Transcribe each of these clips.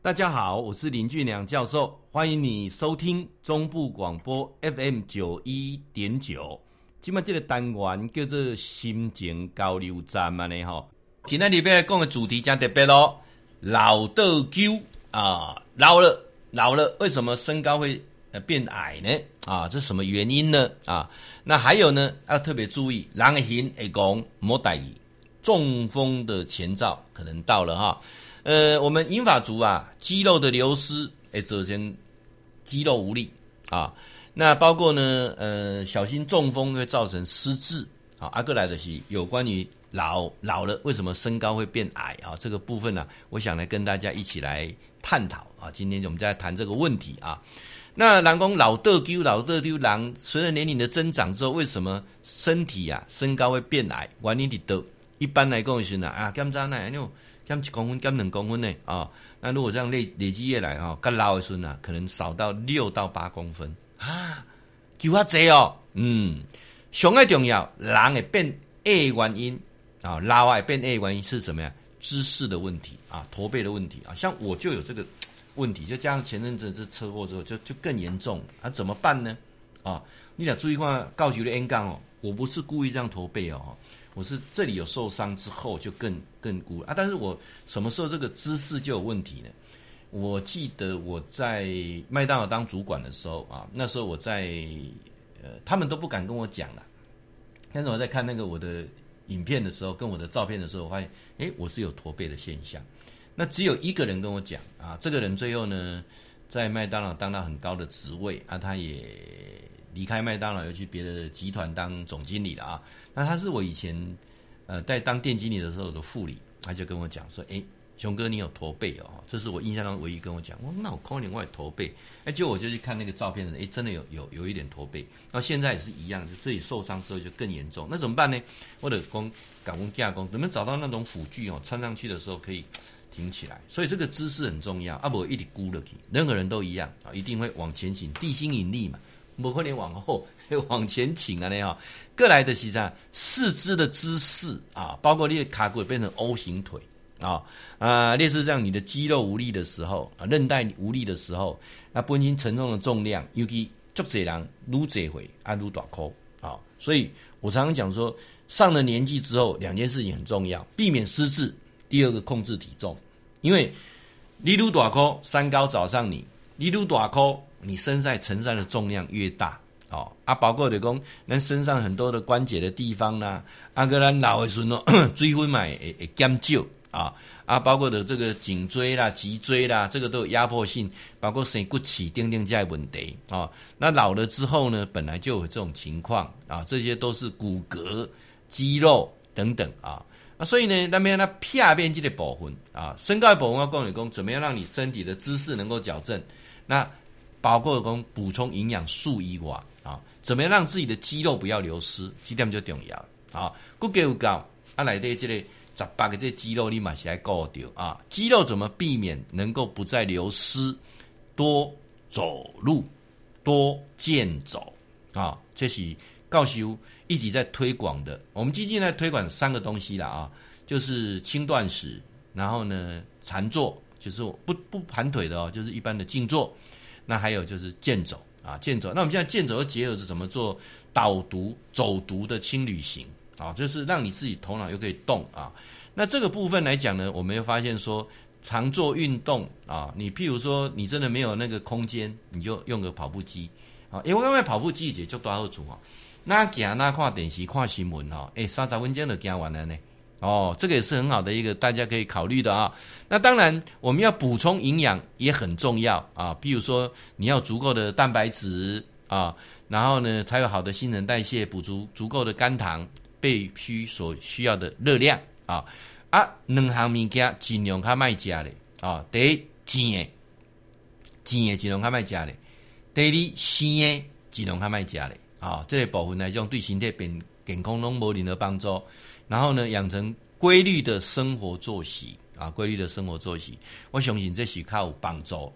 大家好，我是林俊良教授，欢迎你收听中部广播 FM 九一点九。今麦这个单元叫做心情交流站嘛呢吼。今天里边讲的主题讲特别咯，老倒勼啊，老了老了，为什么身高会呃变矮呢？啊，这是什么原因呢？啊，那还有呢，要特别注意，人的形会讲莫大意，中风的前兆可能到了哈。呃，我们银发族啊，肌肉的流失，哎，首先肌肉无力啊。那包括呢，呃，小心中风会造成失智。好，阿哥来的是有关于老老了为什么身高会变矮啊？这个部分呢、啊，我想来跟大家一起来探讨啊。今天我们就来谈这个问题啊。那人讲老倒勼，老倒勼，人随着年龄的增长之后，为什么身体啊身高会变矮？原因的都一般来讲是呢啊，减长呢，因为减一公分，减两公分呢啊。那如果这样累累积下来哈，更老的时候呢，可能少到六到八公分啊，就啊这哦。嗯，上个重要，人会变矮原因啊，老爱变矮原因是什么呀？姿势的问题啊，驼背的问题啊，像我就有这个。问题就加上前阵子这车祸之后，就就更严重啊！怎么办呢？啊，你俩注意看，告诉的 N 杠哦，我不是故意这样驼背哦，我是这里有受伤之后就更更孤啊。但是我什么时候这个姿势就有问题呢？我记得我在麦当劳当主管的时候啊，那时候我在呃，他们都不敢跟我讲了，但是我在看那个我的影片的时候，跟我的照片的时候，我发现，诶，我是有驼背的现象。那只有一个人跟我讲啊，这个人最后呢，在麦当劳当到很高的职位啊，他也离开麦当劳，又去别的集团当总经理了啊。那他是我以前呃在当店经理的时候的副理，他就跟我讲说，哎，熊哥你有驼背哦，这是我印象中唯一跟我讲，我那我空年我也驼背，哎，结果我就去看那个照片的，哎，真的有有有一点驼背。那现在也是一样，就自己受伤之后就更严重，那怎么办呢？或者工赶工加工，怎么找到那种辅具哦，穿上去的时候可以。挺起来，所以这个姿势很重要。啊，不一直箍了去，任何人都一样啊，一定会往前行，地心引力嘛，不可能往后 往前倾啊那样。过来的实际上四肢的姿势啊，包括你的卡骨变成 O 型腿啊啊，类似这样，你的肌肉无力的时候啊，韧带无力的时候，那本身沉重的重量，尤其足侪人撸这回啊撸大箍啊，所以我常常讲说，上了年纪之后，两件事情很重要，避免失智，第二个控制体重。因为你撸大颗，山高找上你；你撸大颗，你身上承载的重量越大哦。啊，包括的讲，咱身上很多的关节的地方啦，啊，个咱老的时候 水分嘛会会减少啊。啊，包括的这个颈椎啦、脊椎啦，这个都有压迫性，包括生骨刺、等等这问题啊。那老了之后呢，本来就有这种情况啊，这些都是骨骼、肌肉等等啊。啊，所以呢，那边那片边这个部分啊，身高的部分，我告诉你讲，怎么样让你身体的姿势能够矫正？那包括讲补充营养素以外啊，怎么样让自己的肌肉不要流失？这点就重要啊。骨骼有够啊，来的这个十八个这肌肉你嘛是来顾掉啊。肌肉怎么避免能够不再流失？多走路，多健走啊，这是。告诉一直在推广的，我们基金在推广三个东西了啊，就是轻断食，然后呢禅坐，就是不不盘腿的哦，就是一般的静坐，那还有就是健走啊，健走。那我们现在健走的结合是怎么做？导读走读的轻旅行啊，就是让你自己头脑又可以动啊。那这个部分来讲呢，我们又发现说，常做运动啊，你譬如说你真的没有那个空间，你就用个跑步机啊，因为刚才跑步机也就多好处啊。那行那看电视看新闻哈，诶，三十分钟就行完了呢。哦，这个也是很好的一个大家可以考虑的啊。那当然我们要补充营养也很重要啊，比如说你要足够的蛋白质啊，然后呢才有好的新陈代谢，补足足够的肝糖必须所需要的热量啊。啊，两项物件尽量较卖食的啊，第一甜的甜的尽量较卖食的，第二咸的尽量较卖食的。啊，这个部分来讲，对身体变健康拢无任何帮助。然后呢，养成规律的生活作息啊，规律的生活作息，我相信这是较有帮助。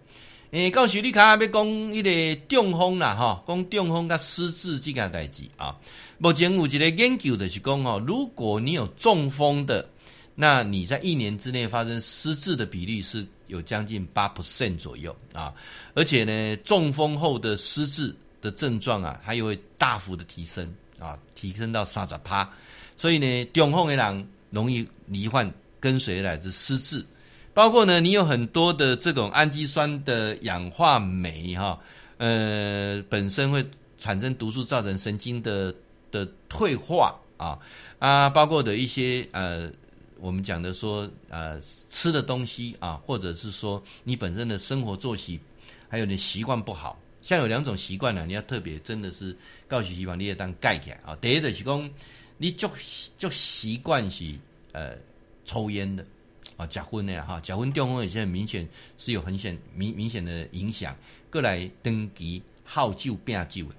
诶，告诉你看要讲一个中风啦，哈，讲中风甲失智这件代志啊。目前有一个研究的是讲哦，如果你有中风的，那你在一年之内发生失智的比例是有将近八 percent 左右啊，而且呢，中风后的失智的症状啊，它又会大幅的提升啊，提升到三十趴。所以呢，中风的人容易罹患跟随而来的失智，包括呢，你有很多的这种氨基酸的氧化酶哈，呃，本身会产生毒素，造成神经的的退化啊啊，包括的一些呃。我们讲的说，呃，吃的东西啊，或者是说你本身的生活作息，还有你习惯不好，像有两种习惯呢，你要特别真的是告诉希望你也当盖起来啊。第一个是讲，你就就习惯是呃抽烟的啊，结婚的哈，结婚中风有些很明显是有很显明明显的影响。过来登记好酒变酒的，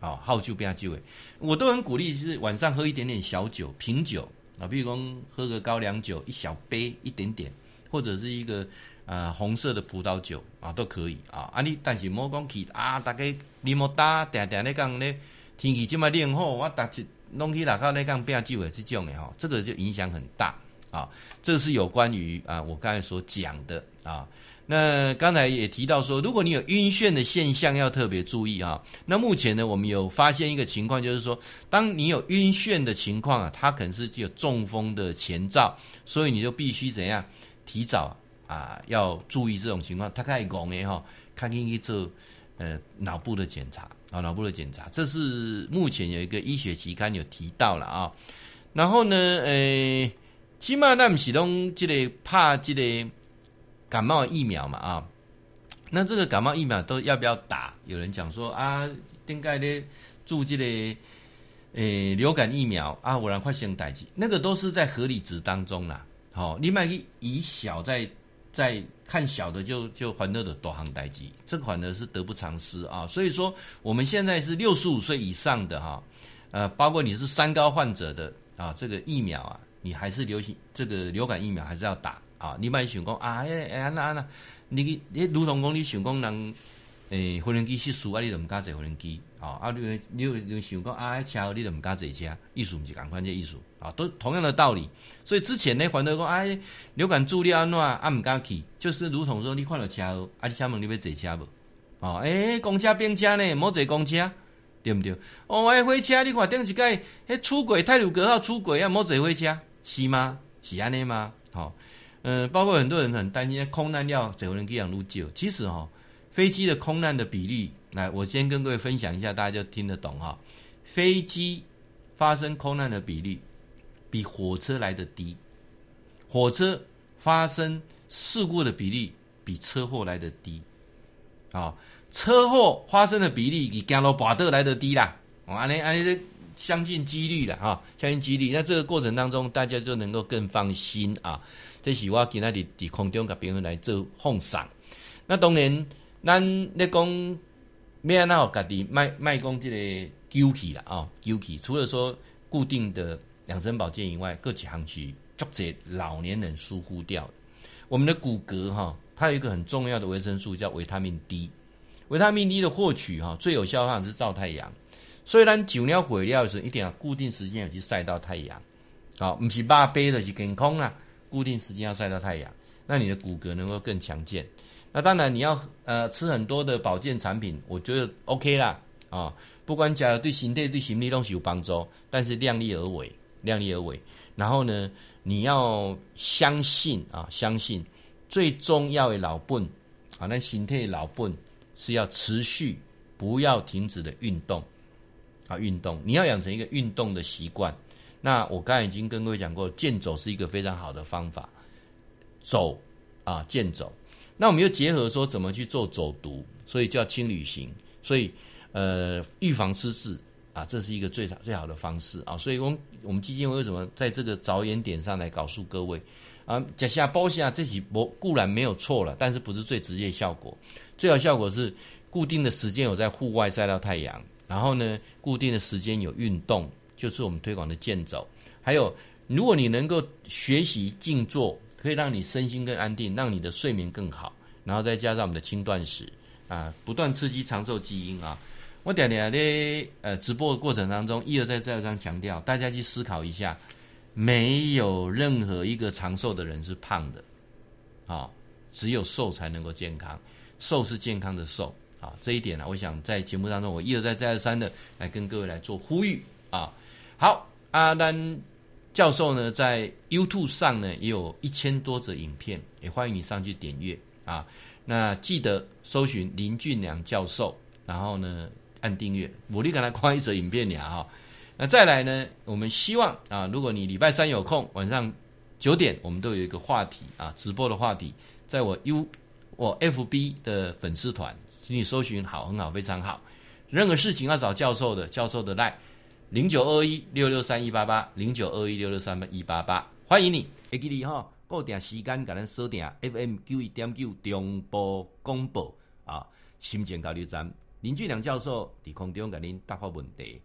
啊，好酒变酒的，我都很鼓励是晚上喝一点点小酒，品酒。啊，比如说喝个高粱酒，一小杯一点点，或者是一个、呃、红色的葡萄酒啊都可以啊。啊，你但是莫讲去啊，大家你莫打，定定咧讲咧，天气这么冷吼，我逐日拢去哪个咧讲拼酒的这种的哈，这个就影响很大啊。这个是有关于啊我刚才所讲的啊。那刚才也提到说，如果你有晕眩的现象，要特别注意啊。那目前呢，我们有发现一个情况，就是说，当你有晕眩的情况啊，它可能是具有中风的前兆，所以你就必须怎样提早啊，要注意这种情况。他开始讲诶哈，看进去做呃脑部的检查啊，脑部的检查，这是目前有一个医学期刊有提到了啊。然后呢，诶，起码那么启动这个怕这个。感冒疫苗嘛啊，那这个感冒疫苗都要不要打？有人讲说啊，应该咧注这个诶、流感疫苗啊，我让快先代志，那个都是在合理值当中啦。好、哦，你买以小在在看小的就就欢乐的多行代机，这款呢是得不偿失啊。所以说我们现在是六十五岁以上的哈，呃，包括你是三高患者的啊，这个疫苗啊，你还是流行这个流感疫苗还是要打。啊，你莫想讲啊，哎哎安那安那，你你如同讲你选工人诶，无人机失事啊，你都毋敢坐无人机啊，啊，你你你想讲啊，车你都毋敢坐车，意思毋是共款这意思啊，都同样的道理。所以之前呢，反正讲哎，流感助力安怎啊，毋敢去，就是如同说你看到车啊，你请问你要坐车无？啊，诶、欸，公车并车呢，莫坐公车，对毋对？哦，诶，火车你看顶一届，迄出轨太鲁阁号出轨啊，莫坐火车，是吗？是安尼吗？好、哦。嗯、包括很多人很担心空难料怎么能这样入救？其实哈、哦，飞机的空难的比例，来，我先跟各位分享一下，大家就听得懂哈。飞机发生空难的比例比火车来的低，火车发生事故的比例比车祸来的低，啊，车祸发生的比例比降落巴德来的低啦。我安尼安尼相信几率了啊，相信几率。那这个过程当中，大家就能够更放心啊。这是我今天的空中甲朋友来做奉上。那当然，咱咧讲要安怎有家己卖卖讲这个休憩啦啊，休憩。除了说固定的养生保健以外，各几项是足者老年人疏忽掉。我们的骨骼哈，它有一个很重要的维生素叫维他命 D。维他命 D 的获取哈，最有效的方式是照太阳。所以咱酒尿毁料的时候，一定要固定时间要去晒到太阳。好，不是八杯的是健康啊。固定时间要晒到太阳，那你的骨骼能够更强健。那当然你要呃吃很多的保健产品，我觉得 OK 啦啊、不管假如对身体对心理都是有帮助，但是量力而为，量力而为。然后呢，你要相信啊，相信最重要的老本啊，那身体的老本是要持续不要停止的运动啊，运动你要养成一个运动的习惯。那我刚才已经跟各位讲过，健走是一个非常好的方法，走啊，健走。那我们又结合说怎么去做走读，所以叫轻旅行。所以呃，预防失智啊，这是一个最最好的方式啊。所以我们我们基金会为什么在这个着眼点上来告诉各位啊，假下包下这几波固然没有错了，但是不是最直接效果。最好效果是固定的时间有在户外晒到太阳，然后呢，固定的时间有运动。就是我们推广的健走，还有如果你能够学习静坐，可以让你身心更安定，让你的睡眠更好，然后再加上我们的轻断食啊，不断刺激长寿基因啊。我点点的呃直播的过程当中，一而再再而三强调，大家去思考一下，没有任何一个长寿的人是胖的，啊，只有瘦才能够健康，瘦是健康的瘦啊。这一点呢、我想在节目当中我一而再再而三的来跟各位来做呼吁啊。好，阿丹教授呢，在 YouTube 上呢也有一千多则影片，也欢迎你上去点阅啊。那记得搜寻林俊良教授，然后呢按订阅。我立刻来看一则影片了哈。那再来呢，我们希望啊，如果你礼拜三有空，晚上九点，我们都有一个话题啊，直播的话题，在我 U 我 FB 的粉丝团，请你搜寻好，很好，非常好。任何事情要找教授的，教授的 LINE。零九二一六六三一八八，零九二一六六三一八八，欢迎你。会记你哈，固定时间，甲咱锁定 FM 九一点九中波广播啊，心情交流站，林俊良教授伫空中甲您答复问题。